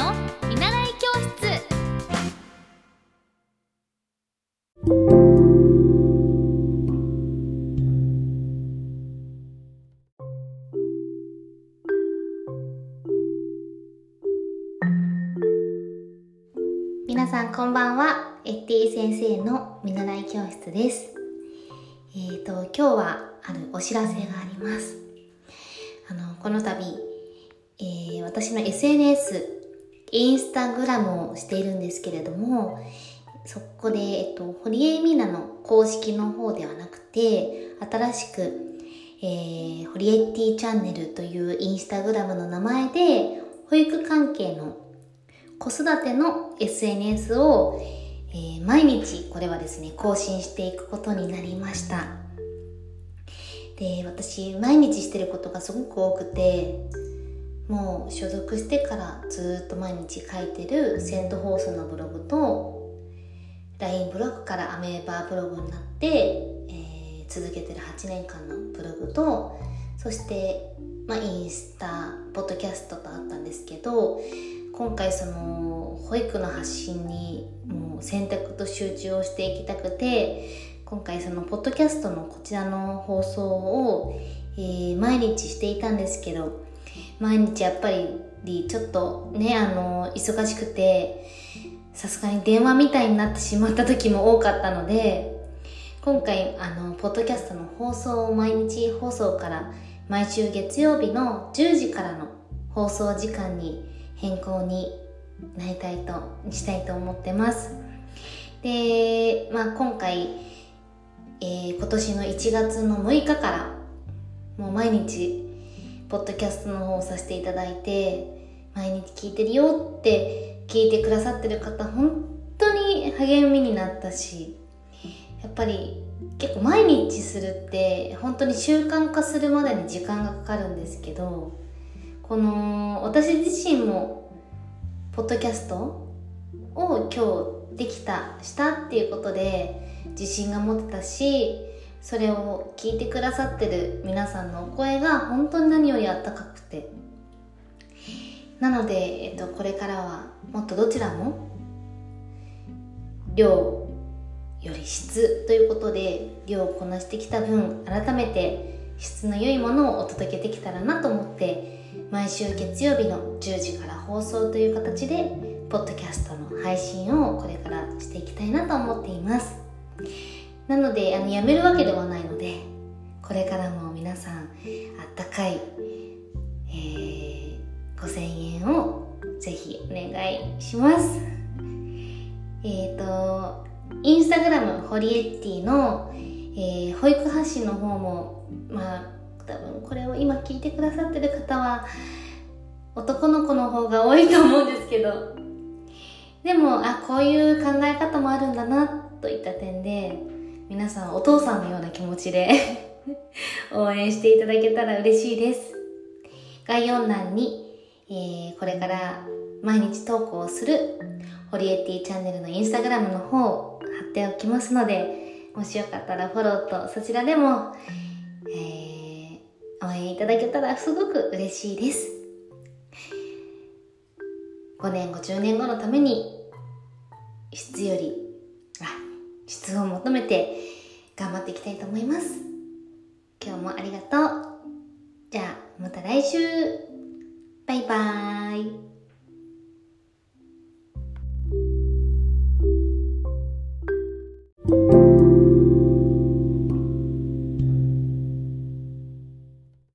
の見習い教室。皆さんこんばんは。エッティ先生の見習い教室です。えーと今日はあるお知らせがあります。あのこの度、えー私の SNS インスタグラムをしているんですけれどもそこで、えっと、堀江美奈の公式の方ではなくて新しく、えー、堀江ティチャンネルというインスタグラムの名前で保育関係の子育ての SNS を、えー毎日これはですね更新していくことになりました。で私毎日してることがすごく多くてもう所属してからずっと毎日書いてるセントホースのブログと LINE ブログからアメーバーブログになって、えー続けてる8年間のブログとそして、まあ、インスタポッドキャストとあったんですけど今回その保育の発信にもう選択と集中をしていきたくて今回そのポッドキャストのこちらの放送を、えー毎日していたんですけど毎日やっぱりちょっとねあの忙しくてさすがに電話みたいになってしまった時も多かったので今回あのポッドキャストの放送を毎日放送から毎週月曜日の10時からの放送時間に変更になりたいとしたいと思ってます。で、まあ、今回、えー今年の1月の6日からもう毎日ポッドキャストの方をさせていただいて毎日聞いてるよって聞いてくださってる方本当に励みになったしやっぱり結構毎日するって本当に習慣化するまでに時間がかかるんですけどこの私自身もポッドキャストを今日できたしたっていうことで自信が持てたしそれを聞いてくださってる皆さんのお声が本当に何よりあったかくて。なので、えっと、これからはもっとどちらも量より質ということで量をこなしてきた分改めて質の良いものをお届けできたらなと思って毎週月曜日の10時から放送という形でポッドキャストの配信をこれからしていきたいなと思っています。なのであのやめるわけではないのでこれからも皆さんあったかい、えー5000円をぜひお願いします。えっ、とインスタグラムホリエッティの、えー保育発信の方もまあ多分これを今聞いてくださってる方は男の子の方が多いと思うんですけどでもあこういう考え方もあるんだなといった点で皆さんお父さんのような気持ちで 応援していただけたら嬉しいです。概要欄に、えーこれから毎日投稿するホリエティチャンネルのインスタグラムの方を貼っておきますのでもしよかったらフォローとそちらでも、えー応援いただけたらすごく嬉しいです。5年後10年後のために質より質を求めて頑張っていきたいと思います。今日もありがとう。じゃあまた来週。バイバーイ。